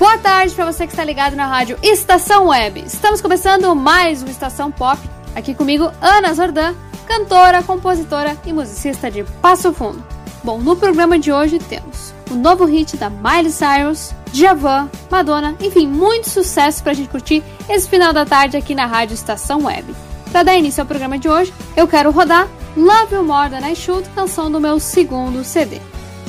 Boa tarde para você que está ligado na rádio Estação Web. Estamos começando mais uma Estação Pop. Aqui comigo, Ana Zordan, cantora, compositora e musicista de Passo Fundo. Bom, no programa de hoje temos o novo hit da Miley Cyrus, Djavan, Madonna, enfim, muito sucesso para a gente curtir esse final da tarde aqui na rádio Estação Web. Para dar início ao programa de hoje, eu quero rodar Love You More Than I Should, canção do meu segundo CD.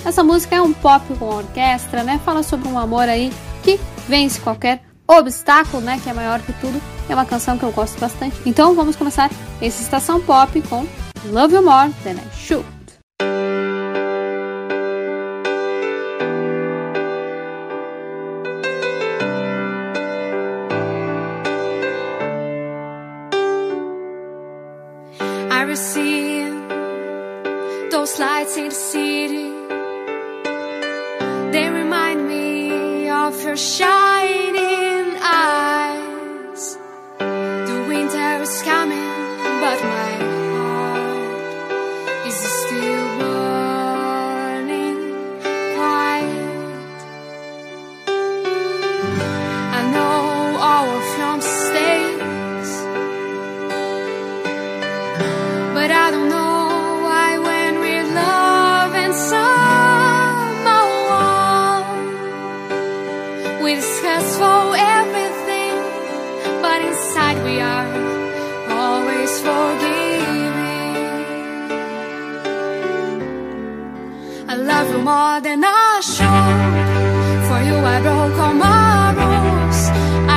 Essa música é um pop com orquestra, né? Fala sobre um amor aí que vence qualquer obstáculo, né? Que é maior que tudo. É uma canção que eu gosto bastante. Então vamos começar esse Estação Pop com Love You More Than I Should. More than I should. For you, I broke all my rules.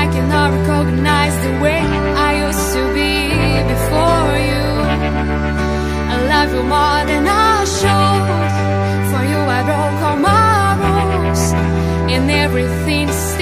I cannot recognize the way I used to be before you. I love you more than I should. For you, I broke all my rules. And everything's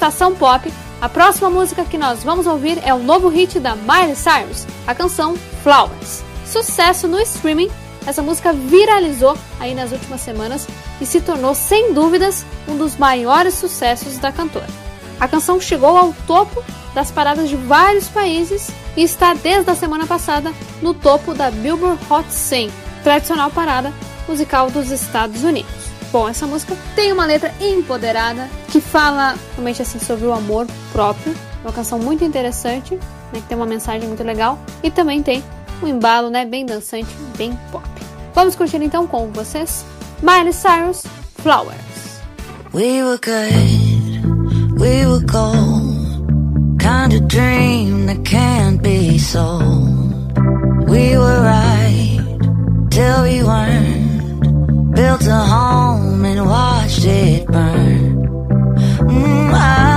Estação Pop, A próxima música que nós vamos ouvir é o novo hit da Miley Cyrus, a canção Flowers. Sucesso no streaming, essa música viralizou aí nas últimas semanas e se tornou, sem dúvidas, um dos maiores sucessos da cantora. A canção chegou ao topo das paradas de vários países e está desde a semana passada no topo da Billboard Hot 100, tradicional parada musical dos Estados Unidos. Bom, essa música tem uma letra empoderada que fala realmente assim sobre o amor próprio, uma canção muito interessante, né, que tem uma mensagem muito legal e também tem um embalo, né, bem dançante, bem pop. Vamos curtir então com vocês Miley Cyrus Flowers. We were good, we were gold. Kind of dream that can't be sold. We were right till we weren't. Built a home and watched it burn. Mm, I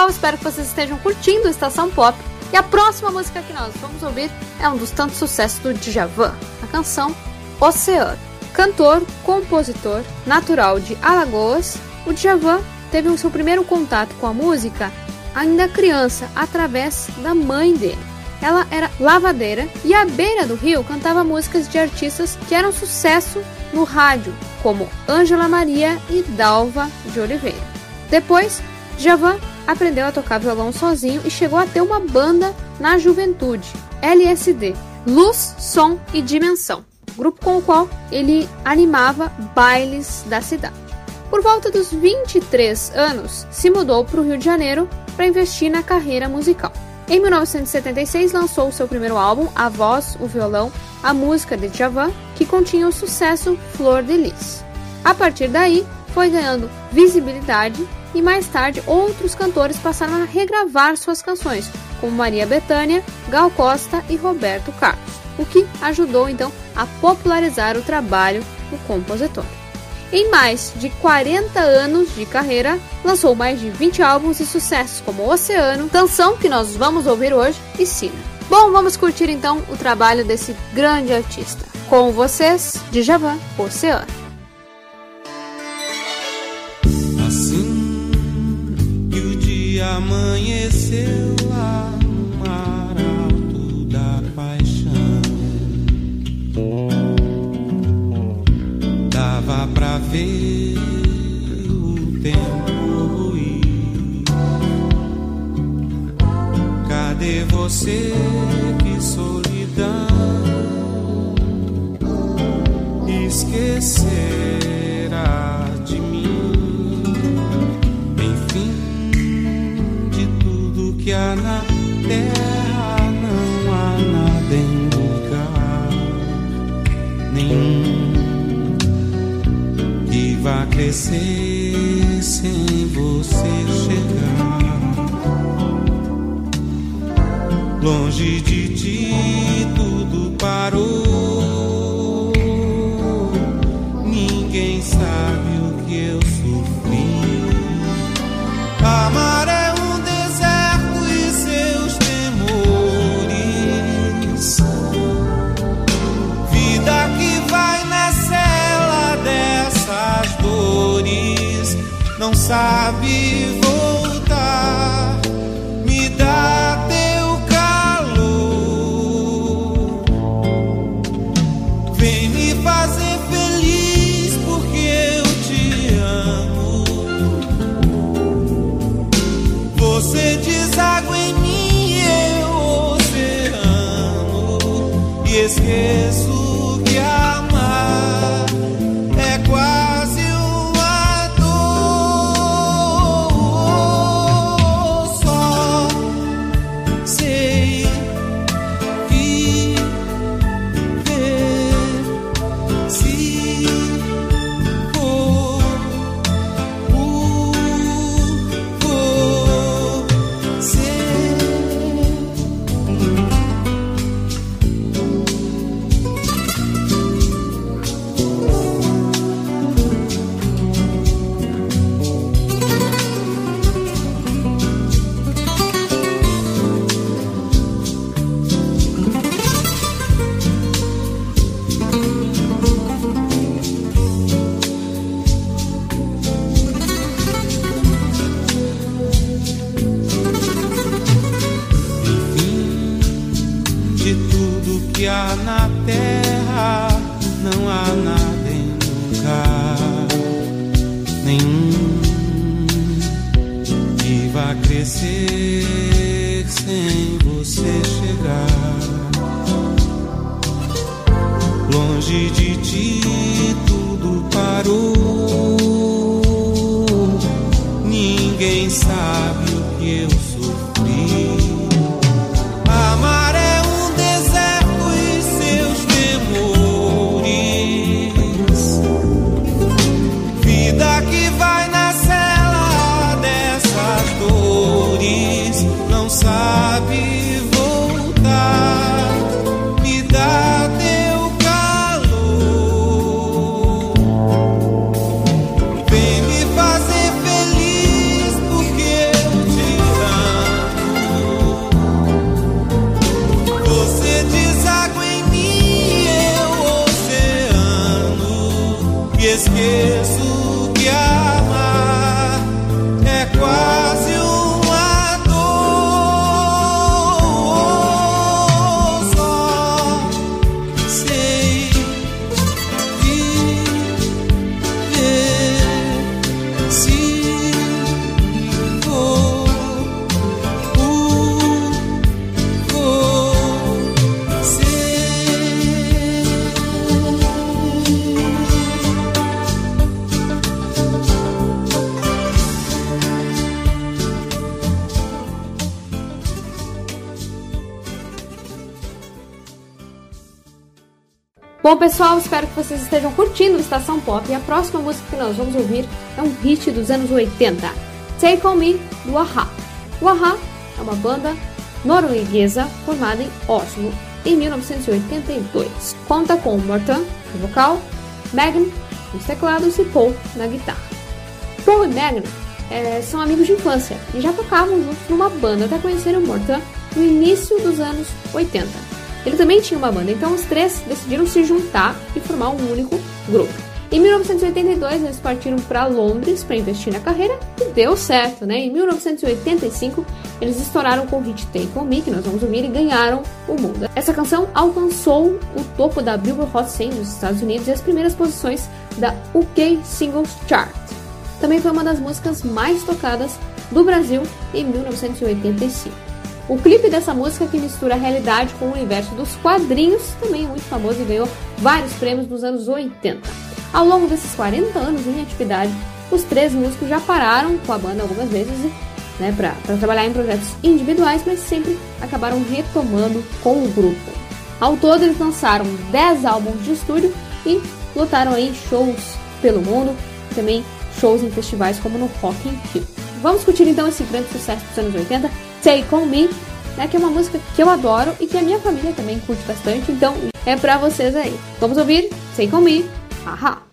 pessoal, espero que vocês estejam curtindo Estação Pop. E a próxima música que nós vamos ouvir é um dos tantos sucessos do Djavan, a canção Oceano. Cantor, compositor, natural de Alagoas, o Djavan teve o seu primeiro contato com a música ainda criança, através da mãe dele. Ela era lavadeira e à beira do rio cantava músicas de artistas que eram sucesso no rádio, como Ângela Maria e Dalva de Oliveira. Depois, Javan aprendeu a tocar violão sozinho e chegou a ter uma banda na juventude, LSD, Luz, Som e Dimensão, grupo com o qual ele animava bailes da cidade. Por volta dos 23 anos, se mudou para o Rio de Janeiro para investir na carreira musical. Em 1976 lançou seu primeiro álbum, A Voz, o Violão, a música de Djavan, que continha o sucesso Flor de Lis. A partir daí, foi ganhando visibilidade e mais tarde outros cantores passaram a regravar suas canções, como Maria Bethânia, Gal Costa e Roberto Carlos. o que ajudou então a popularizar o trabalho do compositor. Em mais de 40 anos de carreira, lançou mais de 20 álbuns e sucessos como Oceano, canção que nós vamos ouvir hoje, e Sina. Bom, vamos curtir então o trabalho desse grande artista. Com vocês, Djavan, Oceano. Dia amanheceu lá no mar alto da paixão, dava pra ver o tempo ruir. Cadê você? Que solidão esquecerá que há na terra, não há nada em lugar nenhum que vá crescer sem você chegar. Longe de ti tudo parou. Você chegar. Longe de ti pessoal, espero que vocês estejam curtindo Estação Pop e a próxima música que nós vamos ouvir é um hit dos anos 80, Take On Me, do Aha. O Aha é uma banda norueguesa formada em Oslo, em 1982. Conta com Morton no vocal, Megan nos teclados e Paul na guitarra. Paul e Megan é, são amigos de infância e já tocavam juntos numa banda até conhecerem o Morton no início dos anos 80. Ele também tinha uma banda, então os três decidiram se juntar e formar um único grupo. Em 1982, eles partiram para Londres para investir na carreira e deu certo, né? Em 1985, eles estouraram com o hit Take On Me, que nós vamos ouvir, e ganharam o mundo. Essa canção alcançou o topo da Billboard Hot 100 dos Estados Unidos e as primeiras posições da UK Singles Chart. Também foi uma das músicas mais tocadas do Brasil em 1985. O clipe dessa música, que mistura a realidade com o universo dos quadrinhos, também é muito famoso e ganhou vários prêmios nos anos 80. Ao longo desses 40 anos em atividade, os três músicos já pararam com a banda algumas vezes né, para trabalhar em projetos individuais, mas sempre acabaram retomando com o grupo. Ao todo, eles lançaram 10 álbuns de estúdio e lotaram aí shows pelo mundo, também shows em festivais como no Rock in Rio. Vamos curtir então esse grande sucesso dos anos 80, Take On Me, né, que é uma música que eu adoro e que a minha família também curte bastante, então é pra vocês aí. Vamos ouvir Take On Me, Aha.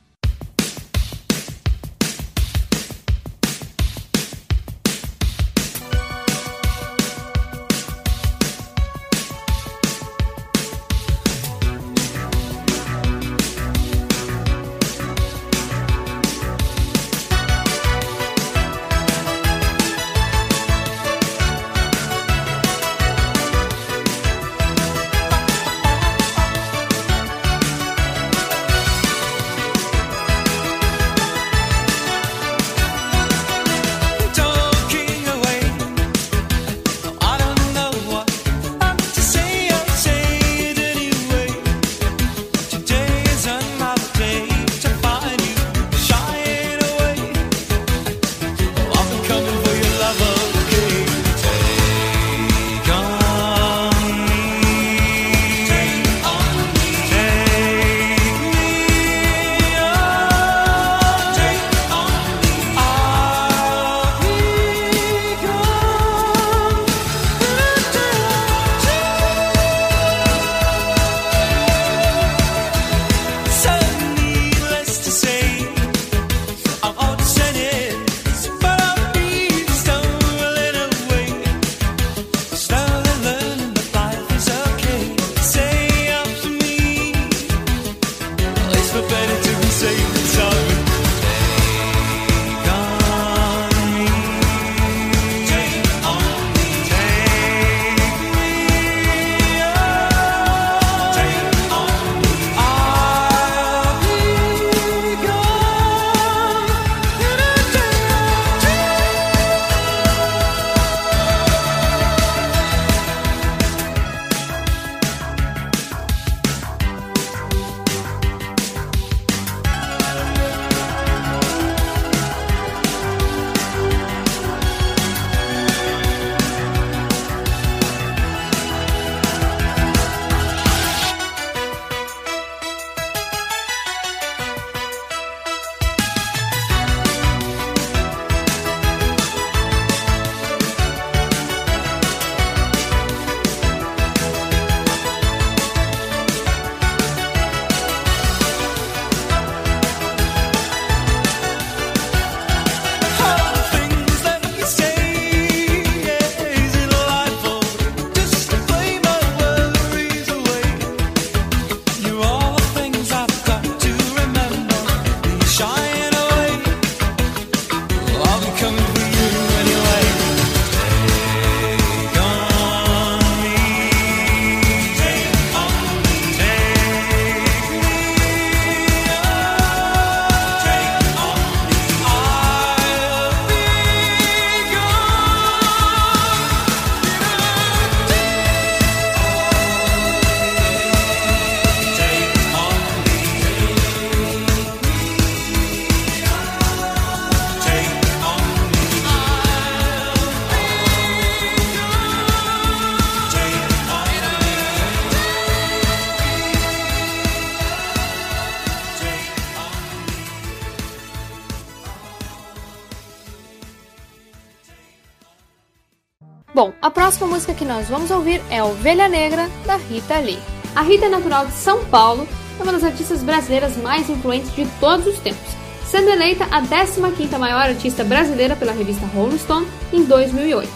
Nós vamos ouvir é Ovelha Negra, da Rita Lee. A Rita é natural de São Paulo, é uma das artistas brasileiras mais influentes de todos os tempos, sendo eleita a 15ª maior artista brasileira pela revista Rolling Stone em 2008.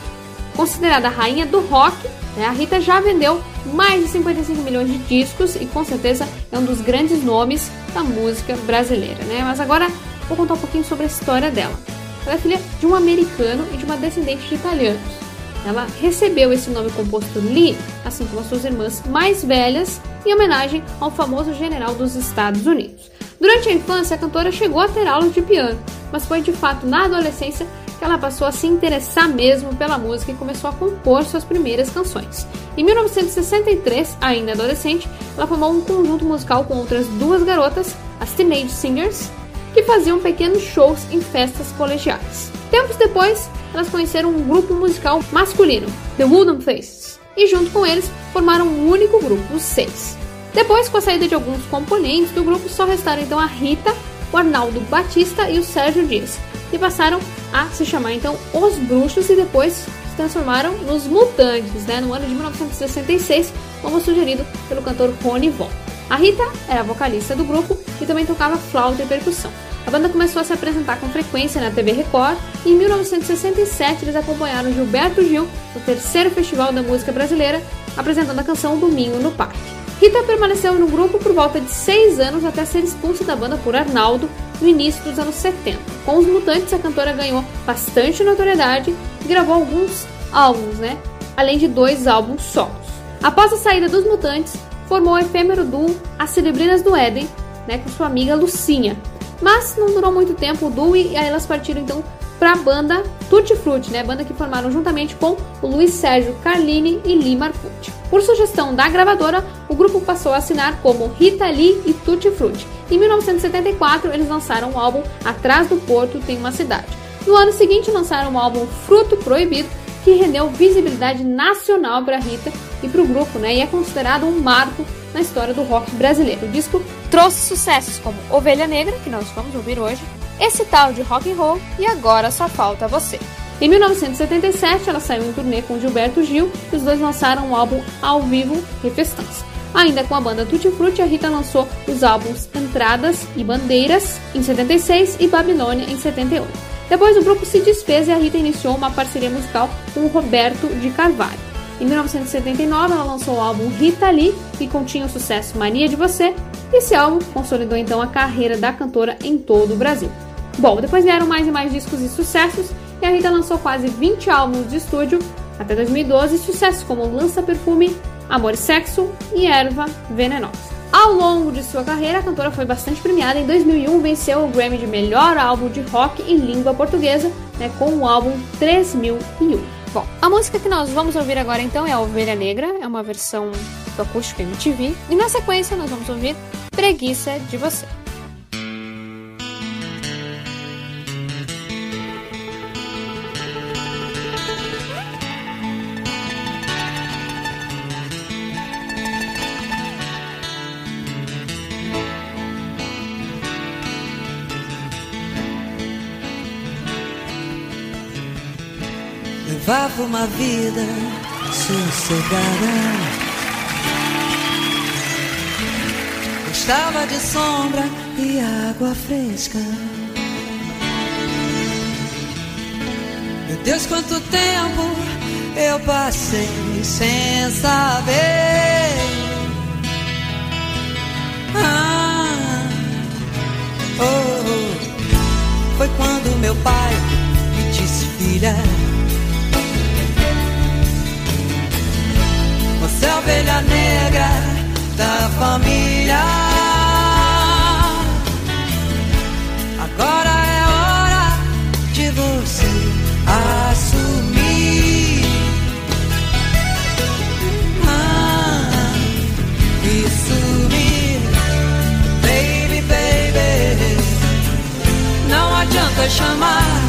Considerada a rainha do rock, né, a Rita já vendeu mais de 55 milhões de discos e com certeza é um dos grandes nomes da música brasileira. Né? Mas agora vou contar um pouquinho sobre a história dela. Ela é filha de um americano e de uma descendente de italianos. Ela recebeu esse nome composto Lee, assim como as suas irmãs mais velhas, em homenagem ao famoso general dos Estados Unidos. Durante a infância, a cantora chegou a ter aulas de piano, mas foi de fato na adolescência que ela passou a se interessar mesmo pela música e começou a compor suas primeiras canções. Em 1963, ainda adolescente, ela formou um conjunto musical com outras duas garotas, as Teenage Singers, que faziam pequenos shows em festas colegiais. Tempos depois, elas conheceram um grupo musical masculino, The Wooden Faces, e junto com eles formaram um único grupo, os seis. Depois, com a saída de alguns componentes do grupo, só restaram então a Rita, o Arnaldo Batista e o Sérgio Dias, que passaram a se chamar então Os Bruxos e depois se transformaram nos Mutantes, né, no ano de 1966, como sugerido pelo cantor Rony Von. A Rita era vocalista do grupo e também tocava flauta e percussão. A banda começou a se apresentar com frequência na TV Record e em 1967 eles acompanharam Gilberto Gil no terceiro Festival da Música Brasileira, apresentando a canção Domingo no Parque. Rita permaneceu no grupo por volta de seis anos até ser expulsa da banda por Arnaldo no início dos anos 70. Com os Mutantes, a cantora ganhou bastante notoriedade e gravou alguns álbuns, né? Além de dois álbuns solos. Após a saída dos Mutantes, formou o efêmero duo As Cerebrinas do Éden, né, com sua amiga Lucinha, mas não durou muito tempo o duo e aí elas partiram então para a banda Tutti Frutti, né, banda que formaram juntamente com o Luiz Sérgio Carlini e Lee Marcucci. Por sugestão da gravadora, o grupo passou a assinar como Rita Lee e Tutti Frutti. Em 1974, eles lançaram o álbum Atrás do Porto Tem uma Cidade. No ano seguinte, lançaram o álbum Fruto Proibido, que rendeu visibilidade nacional para Rita e para o grupo, né, e é considerado um marco na história do rock brasileiro. O disco trouxe sucessos como Ovelha Negra, que nós vamos ouvir hoje, esse tal de rock and roll e agora só falta você. Em 1977, ela saiu em turnê com Gilberto Gil e os dois lançaram um álbum ao vivo, Refestança. Ainda com a banda Tutti Frutti, a Rita lançou os álbuns Entradas e Bandeiras em 76 e Babilônia em 78. Depois o grupo se desfez e a Rita iniciou uma parceria musical com o Roberto de Carvalho. Em 1979, ela lançou o álbum Rita Lee, que continha o sucesso Mania de Você, e esse álbum consolidou então a carreira da cantora em todo o Brasil. Bom, depois vieram mais e mais discos e sucessos, e a Rita lançou quase 20 álbuns de estúdio até 2012, sucessos como Lança Perfume, Amor e Sexo e Erva Venenosa. Ao longo de sua carreira, a cantora foi bastante premiada. Em 2001, venceu o Grammy de melhor álbum de rock em língua portuguesa, né, com o álbum 3001. Bom, a música que nós vamos ouvir agora então é a Ovelha Negra, é uma versão do acústico MTV, e na sequência nós vamos ouvir Preguiça de Você. Uma vida sossegada. Gostava de sombra e água fresca. Meu Deus, quanto tempo eu passei sem saber. Ah, oh, oh. Foi quando meu pai me disse, filha. Você ovelha negra da família. Agora é hora de você assumir. Ah, e sumir, baby, baby. Não adianta chamar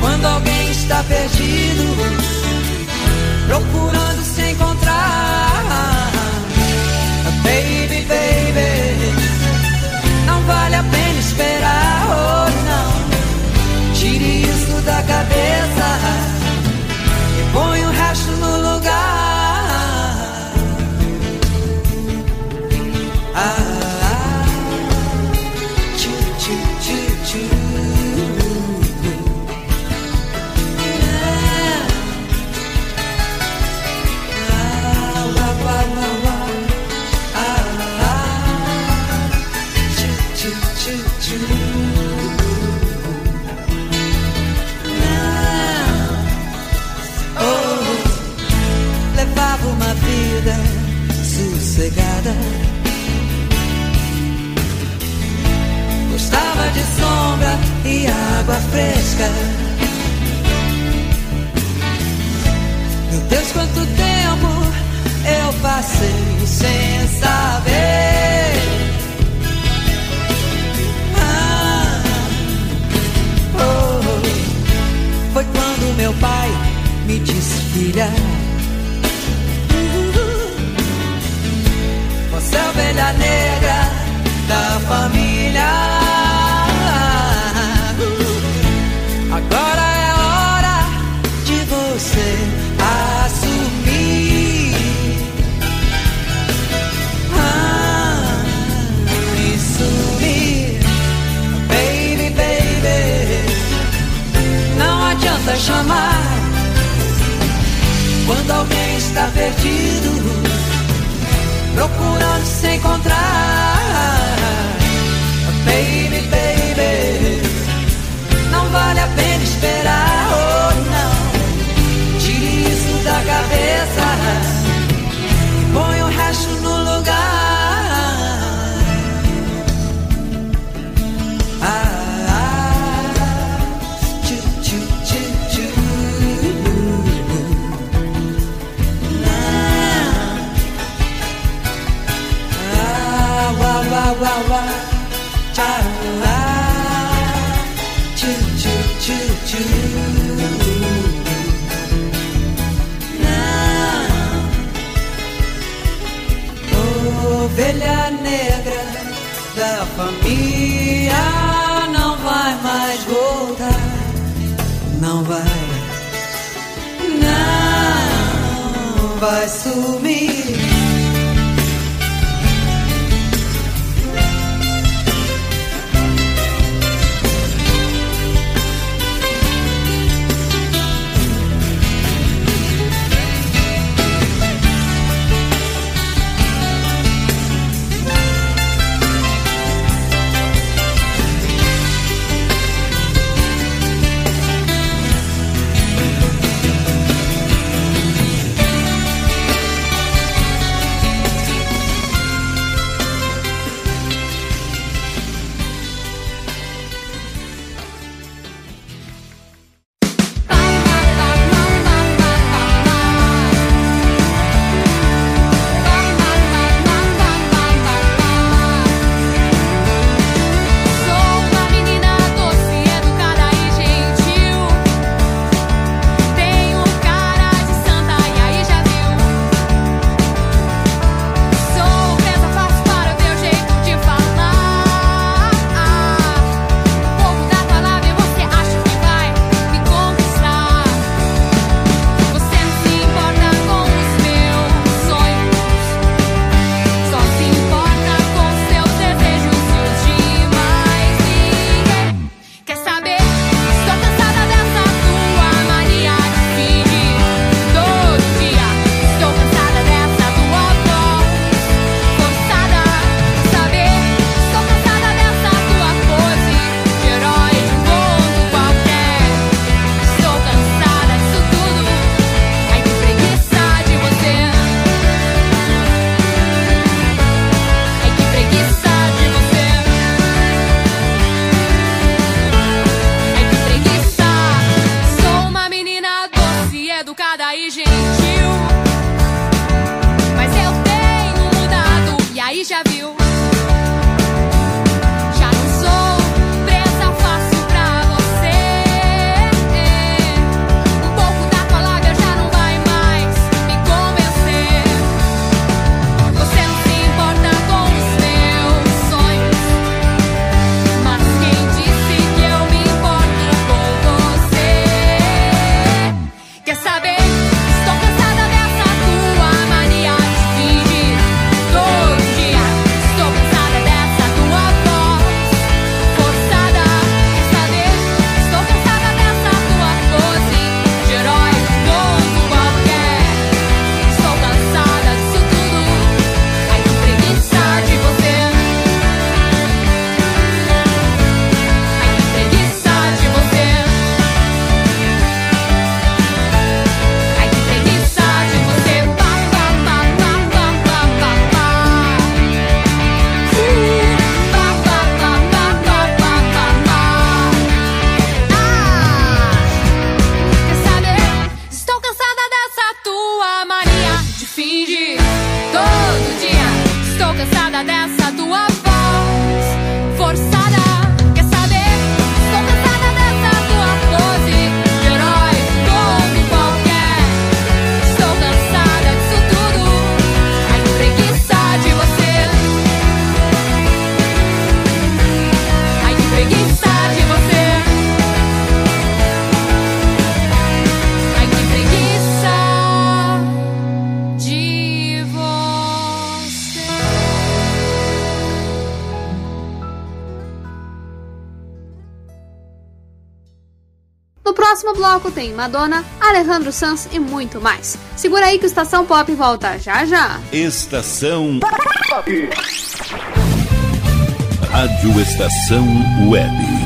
quando alguém está perdido procurando se encontrar. Sossegada. Gostava de sombra e água fresca. Meu Deus, quanto tempo eu passei sem saber. Ah, oh, foi quando meu pai me disse, filha. Você é a ovelha negra da família. Agora é hora de você assumir. Ah, e sumir. Baby, baby. Não adianta chamar quando alguém está perdido procurando se encontrar. Baby, baby, não vale a pena esperar, bloco tem Madonna, Alejandro Sanz e muito mais. Segura aí que o Estação Pop volta já já. Estação Rádio Estação Web.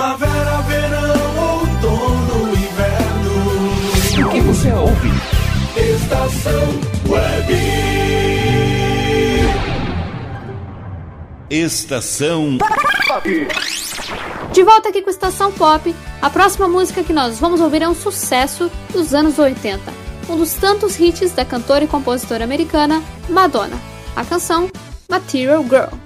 Primavera, verão, outono, inverno. O que você ouve? Estação Web. Estação De volta aqui com Estação Pop, a próxima música que nós vamos ouvir é um sucesso dos anos 80, um dos tantos hits da cantora e compositora americana Madonna. A canção Material Girl.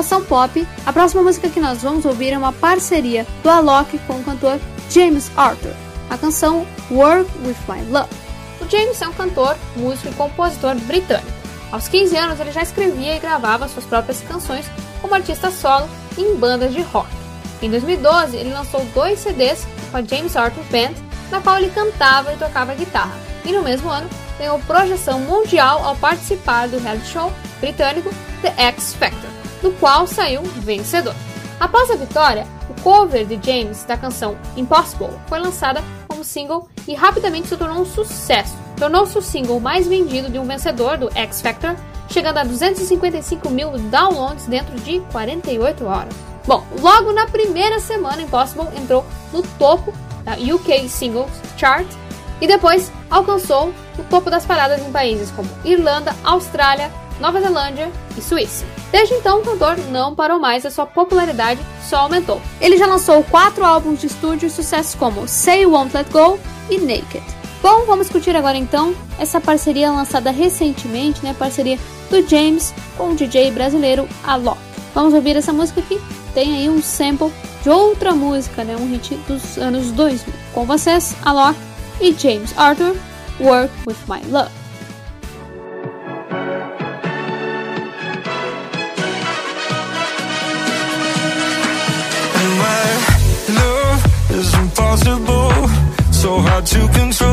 Estação Pop, a próxima música que nós vamos ouvir é uma parceria do Alok com o cantor James Arthur, a canção Work With My Love. O James é um cantor, músico e compositor britânico. Aos 15 anos ele já escrevia e gravava suas próprias canções como artista solo em bandas de rock. Em 2012 ele lançou dois CDs com a James Arthur Band, na qual ele cantava e tocava guitarra. E no mesmo ano ganhou projeção mundial ao participar do reality show britânico The X Factor, do qual saiu vencedor. Após a vitória, o cover de James da canção Impossible foi lançada como single e rapidamente se tornou um sucesso. Tornou-se o single mais vendido de um vencedor do X Factor, chegando a 255 mil downloads dentro de 48 horas. Bom, logo na primeira semana, Impossible entrou no topo da UK Singles Chart e depois alcançou o topo das paradas em países como Irlanda, Austrália, Nova Zelândia e Suíça. Desde então, o cantor não parou mais, a sua popularidade só aumentou. Ele já lançou quatro álbuns de estúdio e sucessos como Say You Won't Let Go e Naked. Bom, vamos discutir agora então essa parceria lançada recentemente, né? Parceria do James com o DJ brasileiro Alok. Vamos ouvir essa música aqui. Tem aí um sample de outra música, né? Um hit dos anos 2000. Com vocês, Alok e James Arthur, Work With My Love. So hard to control.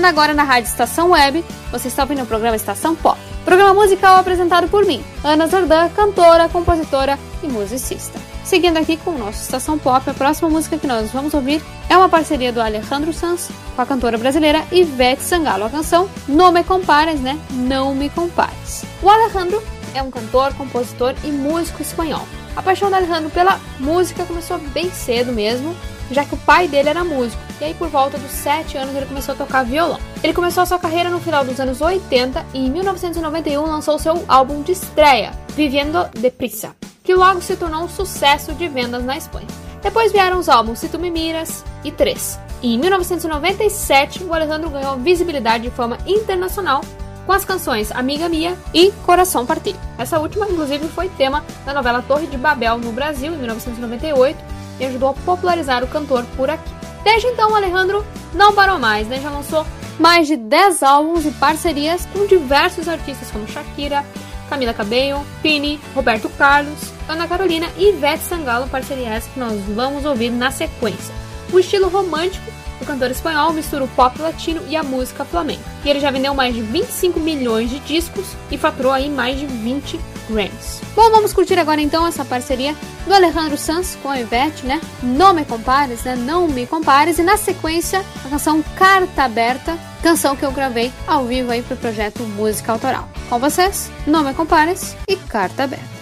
Ligando agora na Rádio Estação Web, você está ouvindo o programa Estação Pop. Programa musical apresentado por mim, Ana Zordan, cantora, compositora e musicista. Seguindo aqui com o nosso Estação Pop, a próxima música que nós vamos ouvir é uma parceria do Alejandro Sanz com a cantora brasileira Ivete Sangalo. A canção Não Me Compares, né? Não Me Compares. O Alejandro é um cantor, compositor e músico espanhol. A paixão do Alejandro pela música começou bem cedo mesmo, já que o pai dele era músico, e aí por volta dos 7 anos ele começou a tocar violão. Ele começou a sua carreira no final dos anos 80 e em 1991 lançou seu álbum de estreia, Viviendo Deprisa, que logo se tornou um sucesso de vendas na Espanha. Depois vieram os álbuns Se Tu Me Miras e Três. E em 1997 o Alejandro ganhou visibilidade de fama internacional com as canções Amiga Mia e Coração Partido. Essa última, inclusive, foi tema da novela Torre de Babel no Brasil, em 1998, e ajudou a popularizar o cantor por aqui. Desde então, o Alejandro não parou mais, né? Já lançou mais de 10 álbuns e parcerias com diversos artistas como Shakira, Camila Cabello, Pini, Roberto Carlos, Ana Carolina e Ivete Sangalo, parcerias que nós vamos ouvir na sequência. O estilo romântico cantor espanhol mistura o pop latino e a música flamenca. E ele já vendeu mais de 25 milhões de discos e faturou aí mais de 20 Grammys. Bom, vamos curtir agora então essa parceria do Alejandro Sanz com a Ivete, né? Não me compares, né? Não me compares. E na sequência, a canção Carta Aberta, canção que eu gravei ao vivo aí pro projeto Música Autoral. Com vocês, Não me compares e Carta Aberta.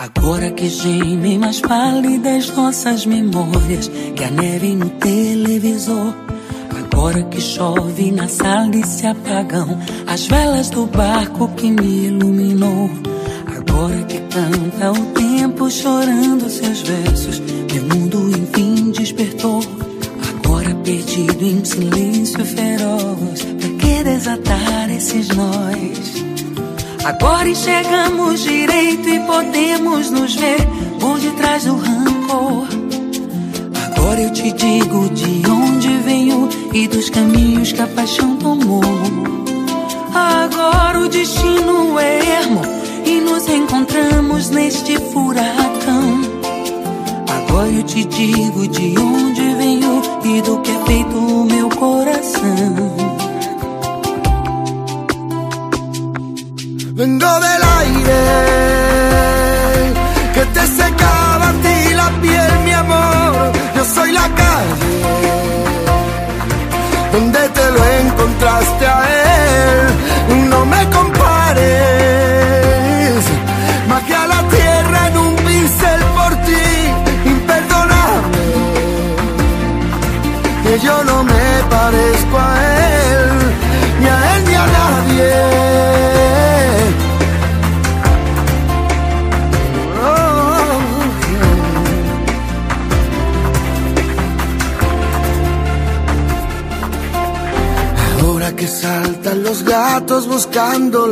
Agora que gemem mais pálidas nossas memórias Que a neve no televisor. Agora que chove na sala e se apagam As velas do barco que me iluminou. Agora que canta o tempo chorando seus versos Meu mundo enfim despertou. Agora perdido em silêncio feroz Pra que desatar esses nós? Agora enxergamos direito e podemos nos ver por detrás do rancor. Agora eu te digo de onde venho e dos caminhos que a paixão tomou. Agora o destino é ermo e nos encontramos neste furacão. Agora eu te digo de onde venho e do que é feito o meu coração. Vengo del aire que te secaba a ti la piel, mi amor. Yo soy la calle donde te lo encontraste a él.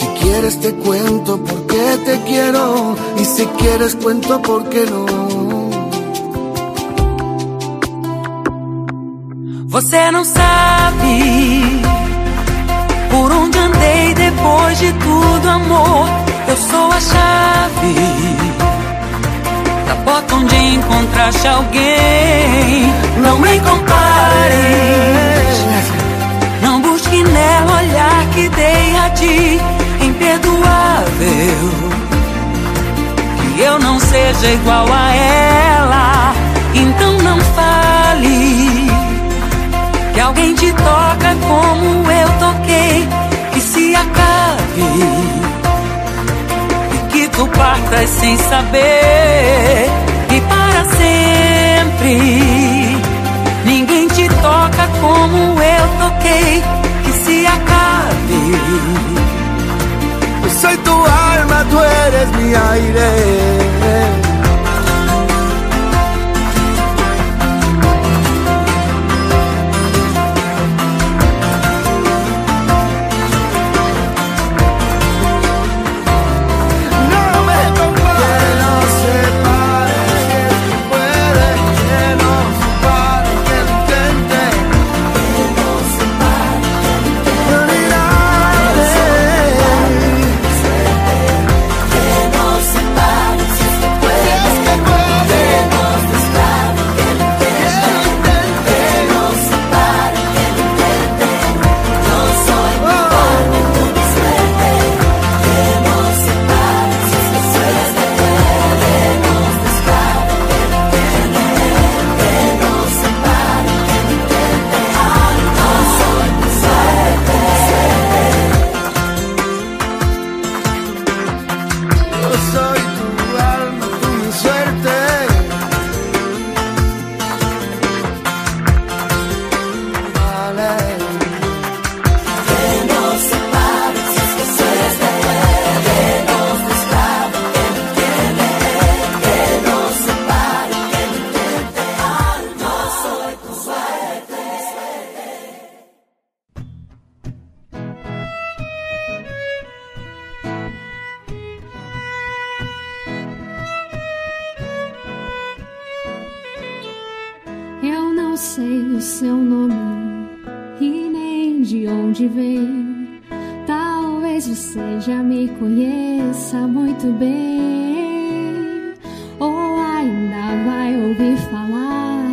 Si quieres te cuento por qué te quiero y si quieres cuento por qué no. Você não sabe por onde andei depois de tudo, amor. Eu sou a chave da porta onde encontraste alguém. Não me compares, não busque nela olhar que dei a ti, imperdoável. Que eu não seja igual a ela, então não fale. Que alguém te toca como eu toquei, que se acabe e que tu partas sem saber e para sempre ninguém te toca como eu toquei, que se acabe. Soy tu alma, tú eres mi aire.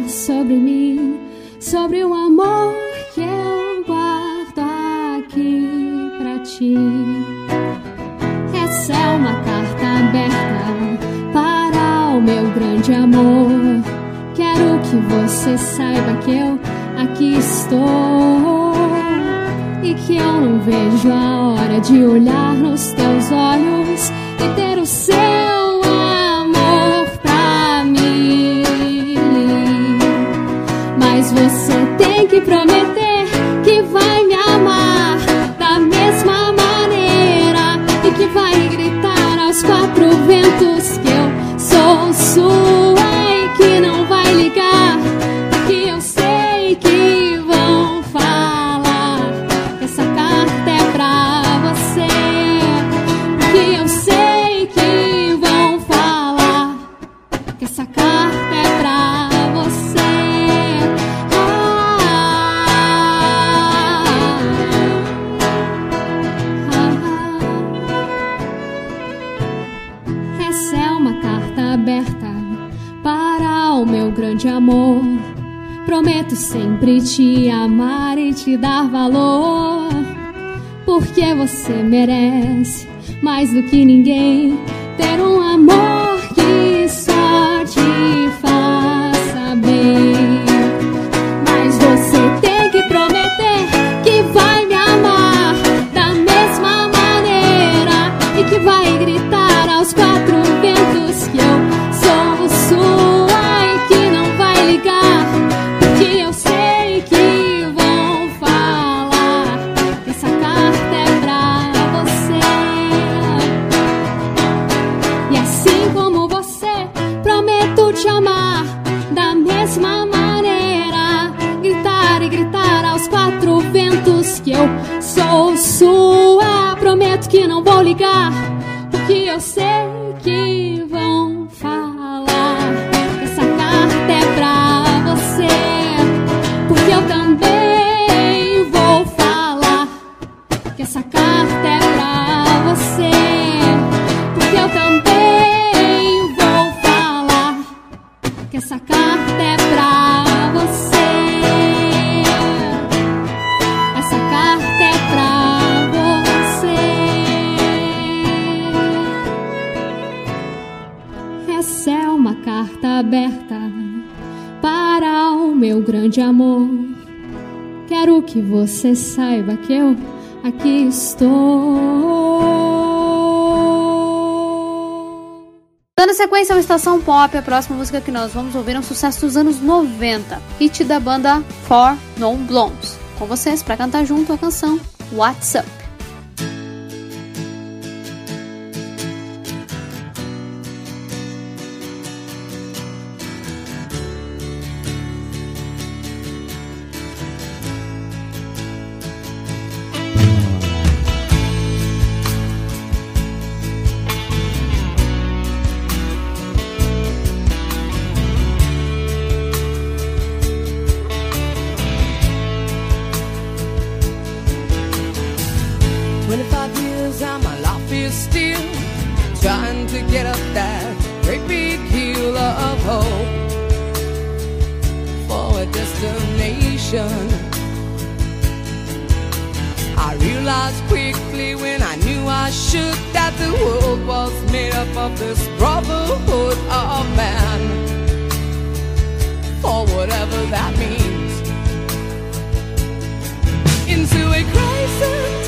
Sobre mim, sobre o amor que eu guardo aqui pra ti. Essa é uma carta aberta para o meu grande amor. Quero que você saiba que eu aqui estou e que eu não vejo a hora de olhar nos teus olhos e ter o seu você tem que prometer que vai me amar da mesma maneira e que vai gritar aos quatro ventos que eu sou sua sempre te amar e te dar valor, porque você merece mais do que ninguém ter um amor você saiba que eu aqui estou. Dando sequência ao Estação Pop, a próxima música que nós vamos ouvir é um sucesso dos anos 90, hit da banda Four Non Blondes. Com vocês, para cantar junto a canção What's Up. Destination. I realized quickly when I knew I should that the world was made up of this brotherhood of man. For whatever that means. Into a crisis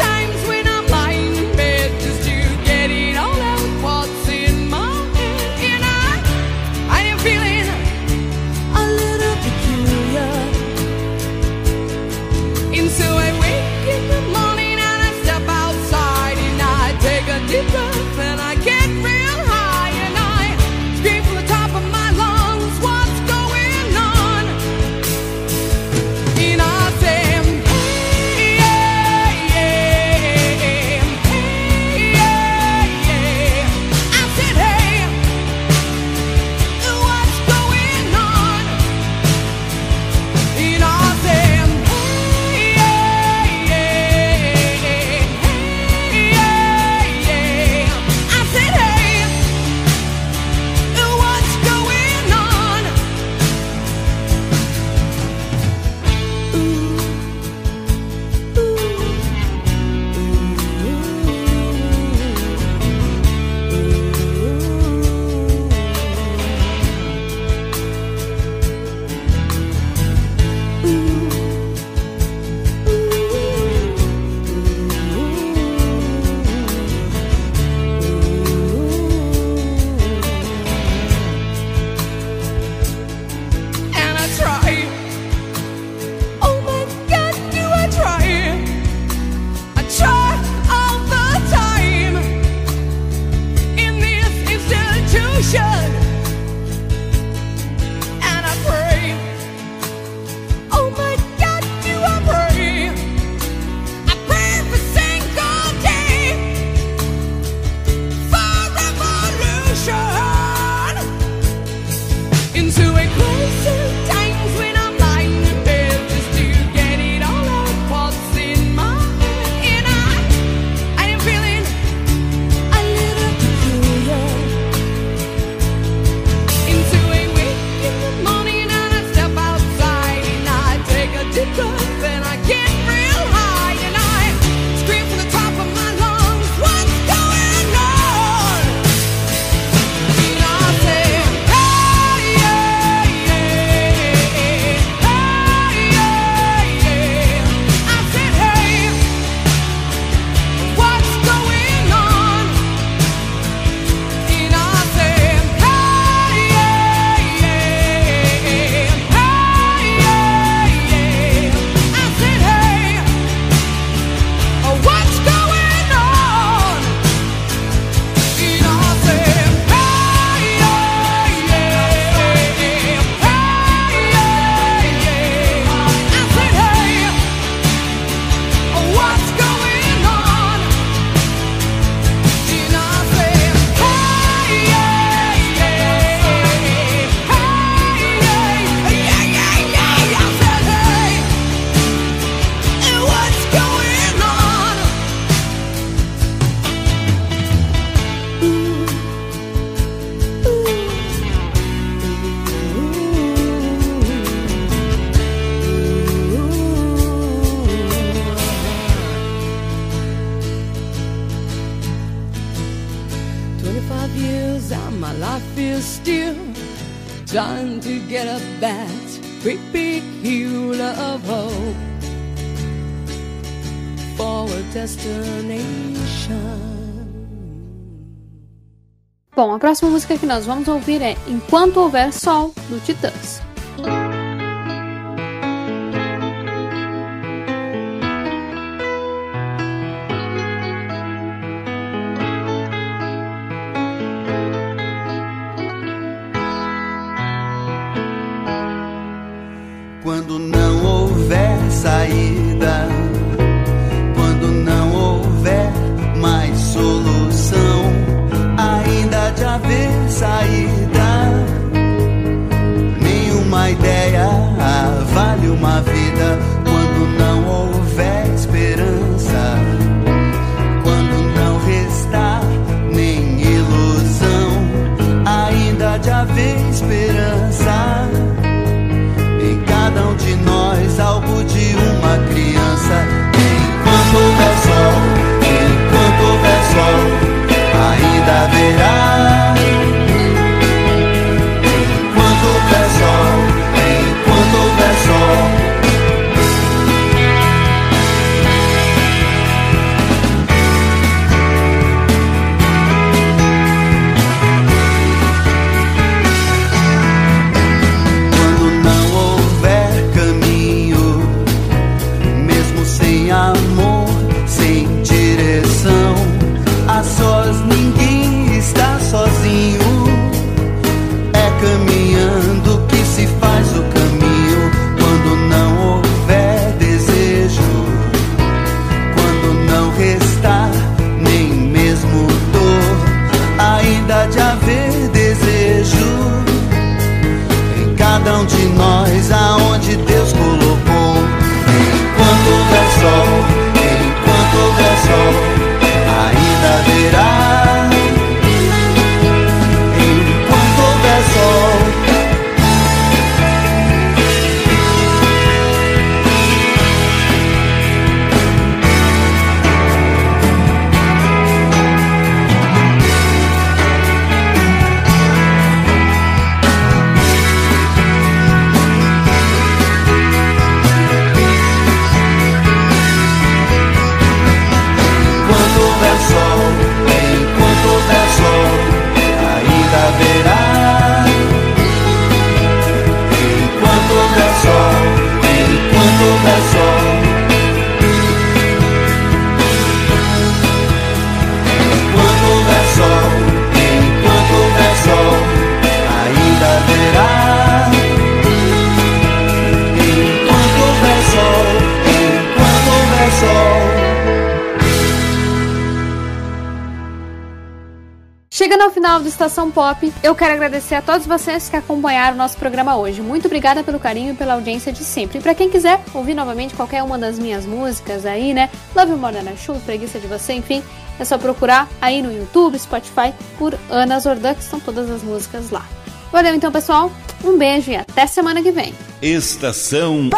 time to get a bat, great big hula of hope for a destination. Bom, a próxima música que nós vamos ouvir é Enquanto Houver Sol, do Titãs. caminho. Pop. Eu quero agradecer a todos vocês que acompanharam o nosso programa hoje. Muito obrigada pelo carinho e pela audiência de sempre. E pra quem quiser ouvir novamente qualquer uma das minhas músicas aí, né? Love More I Should, Preguiça de Você, enfim, é só procurar aí no YouTube, Spotify, por Ana Zordan, que estão todas as músicas lá. Valeu então, pessoal. Um beijo e até semana que vem. Estação.